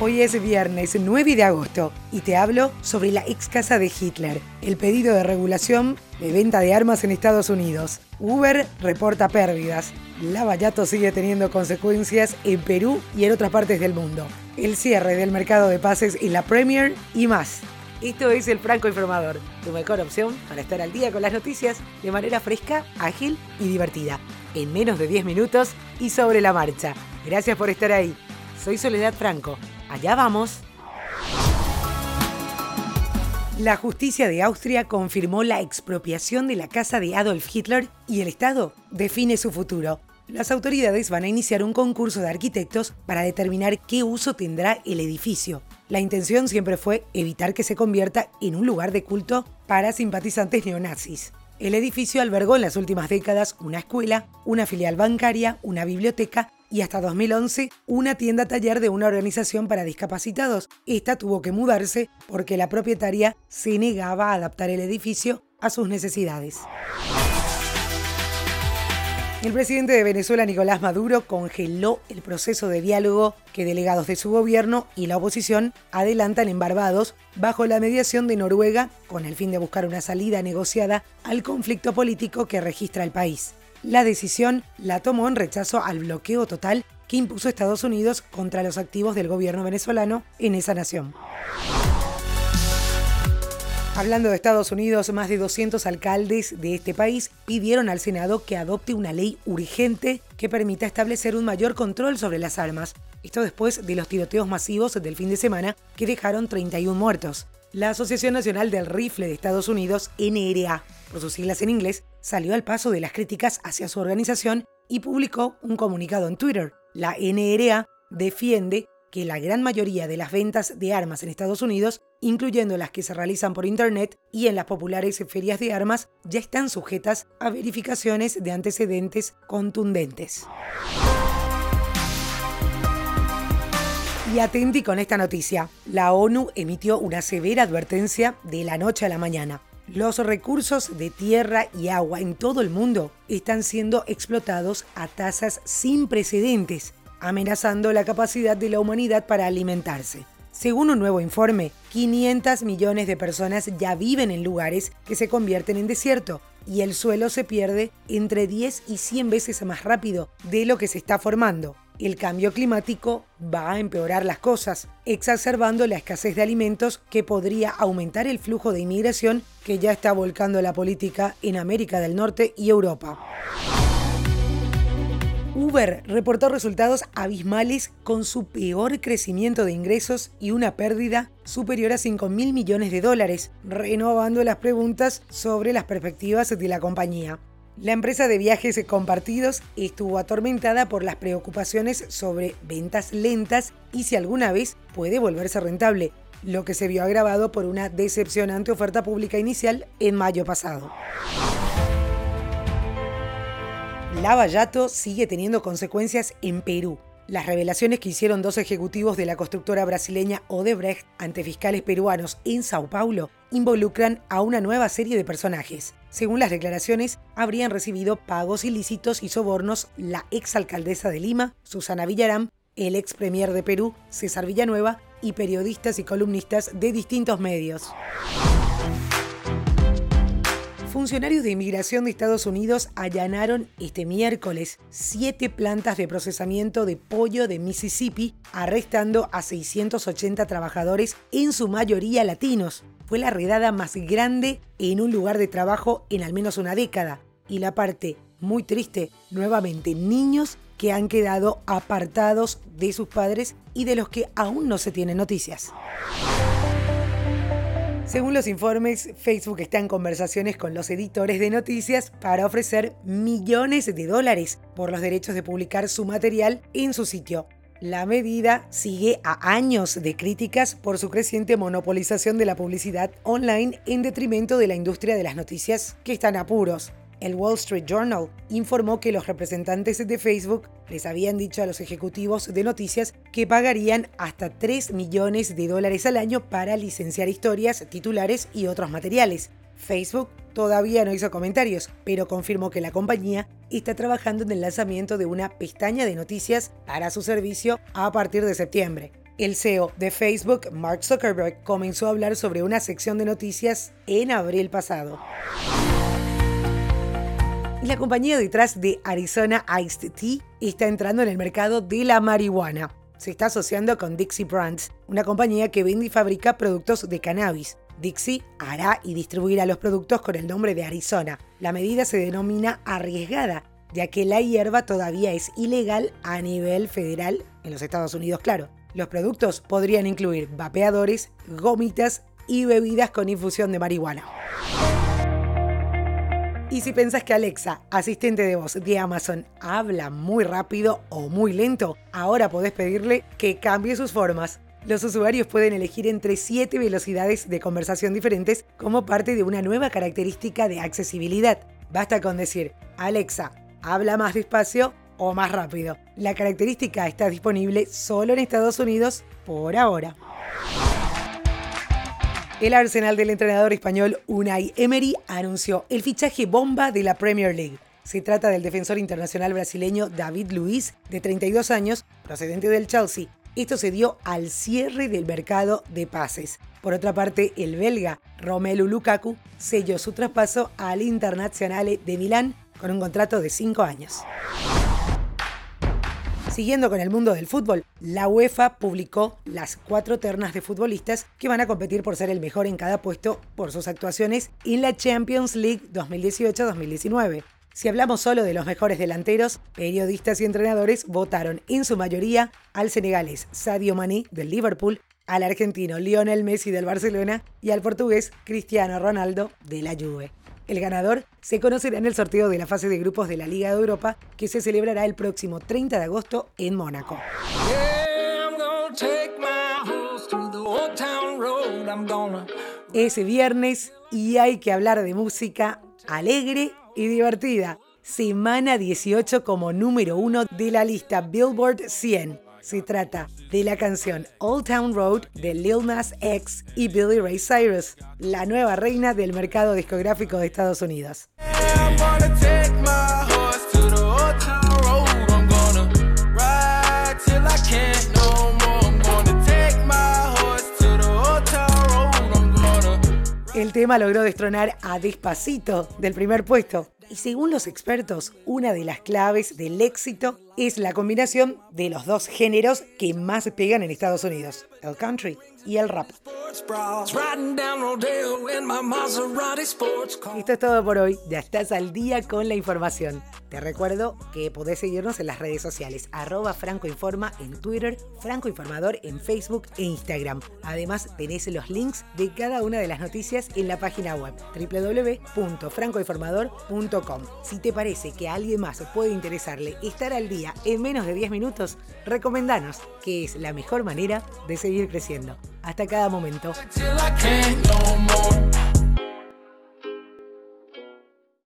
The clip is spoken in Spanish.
Hoy es viernes 9 de agosto y te hablo sobre la ex casa de Hitler, el pedido de regulación de venta de armas en Estados Unidos. Uber reporta pérdidas. Lavallato sigue teniendo consecuencias en Perú y en otras partes del mundo. El cierre del mercado de pases en la Premier y más. Esto es el Franco Informador, tu mejor opción para estar al día con las noticias de manera fresca, ágil y divertida. En menos de 10 minutos y sobre la marcha. Gracias por estar ahí. Soy Soledad Franco Allá vamos. La justicia de Austria confirmó la expropiación de la casa de Adolf Hitler y el Estado define su futuro. Las autoridades van a iniciar un concurso de arquitectos para determinar qué uso tendrá el edificio. La intención siempre fue evitar que se convierta en un lugar de culto para simpatizantes neonazis. El edificio albergó en las últimas décadas una escuela, una filial bancaria, una biblioteca y hasta 2011 una tienda taller de una organización para discapacitados. Esta tuvo que mudarse porque la propietaria se negaba a adaptar el edificio a sus necesidades. El presidente de Venezuela, Nicolás Maduro, congeló el proceso de diálogo que delegados de su gobierno y la oposición adelantan en Barbados bajo la mediación de Noruega con el fin de buscar una salida negociada al conflicto político que registra el país. La decisión la tomó en rechazo al bloqueo total que impuso Estados Unidos contra los activos del gobierno venezolano en esa nación. Hablando de Estados Unidos, más de 200 alcaldes de este país pidieron al Senado que adopte una ley urgente que permita establecer un mayor control sobre las armas. Esto después de los tiroteos masivos del fin de semana que dejaron 31 muertos. La Asociación Nacional del Rifle de Estados Unidos, NRA, por sus siglas en inglés, salió al paso de las críticas hacia su organización y publicó un comunicado en Twitter. La NRA defiende que la gran mayoría de las ventas de armas en Estados Unidos, incluyendo las que se realizan por Internet y en las populares ferias de armas, ya están sujetas a verificaciones de antecedentes contundentes. Y atenti con esta noticia. La ONU emitió una severa advertencia de la noche a la mañana. Los recursos de tierra y agua en todo el mundo están siendo explotados a tasas sin precedentes, amenazando la capacidad de la humanidad para alimentarse. Según un nuevo informe, 500 millones de personas ya viven en lugares que se convierten en desierto y el suelo se pierde entre 10 y 100 veces más rápido de lo que se está formando el cambio climático va a empeorar las cosas, exacerbando la escasez de alimentos que podría aumentar el flujo de inmigración que ya está volcando la política en América del Norte y Europa. Uber reportó resultados abismales con su peor crecimiento de ingresos y una pérdida superior a 5 mil millones de dólares, renovando las preguntas sobre las perspectivas de la compañía. La empresa de viajes compartidos estuvo atormentada por las preocupaciones sobre ventas lentas y si alguna vez puede volverse rentable, lo que se vio agravado por una decepcionante oferta pública inicial en mayo pasado. Lavallato sigue teniendo consecuencias en Perú. Las revelaciones que hicieron dos ejecutivos de la constructora brasileña Odebrecht ante fiscales peruanos en Sao Paulo involucran a una nueva serie de personajes. Según las declaraciones, habrían recibido pagos ilícitos y sobornos la exalcaldesa de Lima, Susana Villarán, el ex premier de Perú, César Villanueva, y periodistas y columnistas de distintos medios. Funcionarios de inmigración de Estados Unidos allanaron este miércoles siete plantas de procesamiento de pollo de Mississippi, arrestando a 680 trabajadores, en su mayoría latinos. Fue la redada más grande en un lugar de trabajo en al menos una década. Y la parte muy triste, nuevamente niños que han quedado apartados de sus padres y de los que aún no se tienen noticias. Según los informes, Facebook está en conversaciones con los editores de noticias para ofrecer millones de dólares por los derechos de publicar su material en su sitio. La medida sigue a años de críticas por su creciente monopolización de la publicidad online en detrimento de la industria de las noticias que están apuros. El Wall Street Journal informó que los representantes de Facebook les habían dicho a los ejecutivos de noticias que pagarían hasta 3 millones de dólares al año para licenciar historias, titulares y otros materiales. Facebook todavía no hizo comentarios, pero confirmó que la compañía está trabajando en el lanzamiento de una pestaña de noticias para su servicio a partir de septiembre. El CEO de Facebook, Mark Zuckerberg, comenzó a hablar sobre una sección de noticias en abril pasado. La compañía detrás de Arizona Iced Tea está entrando en el mercado de la marihuana. Se está asociando con Dixie Brands, una compañía que vende y fabrica productos de cannabis. Dixie hará y distribuirá los productos con el nombre de Arizona. La medida se denomina arriesgada, ya que la hierba todavía es ilegal a nivel federal en los Estados Unidos, claro. Los productos podrían incluir vapeadores, gomitas y bebidas con infusión de marihuana. Y si pensás que Alexa, asistente de voz de Amazon, habla muy rápido o muy lento, ahora podés pedirle que cambie sus formas. Los usuarios pueden elegir entre 7 velocidades de conversación diferentes como parte de una nueva característica de accesibilidad. Basta con decir, Alexa, habla más despacio o más rápido. La característica está disponible solo en Estados Unidos por ahora. El Arsenal del entrenador español Unai Emery anunció el fichaje bomba de la Premier League. Se trata del defensor internacional brasileño David Luiz, de 32 años, procedente del Chelsea. Esto se dio al cierre del mercado de pases. Por otra parte, el belga Romelu Lukaku selló su traspaso al Internazionale de Milán con un contrato de 5 años. Siguiendo con el mundo del fútbol, la UEFA publicó las cuatro ternas de futbolistas que van a competir por ser el mejor en cada puesto por sus actuaciones en la Champions League 2018-2019. Si hablamos solo de los mejores delanteros, periodistas y entrenadores votaron en su mayoría al senegalés Sadio Mané del Liverpool, al argentino Lionel Messi del Barcelona y al portugués Cristiano Ronaldo de la Juve. El ganador se conocerá en el sorteo de la fase de grupos de la Liga de Europa que se celebrará el próximo 30 de agosto en Mónaco. Es viernes y hay que hablar de música alegre y divertida. Semana 18 como número uno de la lista Billboard 100. Se trata de la canción Old Town Road de Lil Nas X y Billy Ray Cyrus, la nueva reina del mercado discográfico de Estados Unidos. El tema logró destronar a Despacito del primer puesto. Y según los expertos, una de las claves del éxito es la combinación de los dos géneros que más pegan en Estados Unidos, el country y el rap. Esto es todo por hoy, ya estás al día con la información. Te recuerdo que podés seguirnos en las redes sociales, arroba francoinforma en Twitter, francoinformador en Facebook e Instagram. Además tenés los links de cada una de las noticias en la página web www.francoinformador.com. Si te parece que a alguien más puede interesarle estar al día en menos de 10 minutos, recomendanos, que es la mejor manera de seguir creciendo. Hasta cada momento.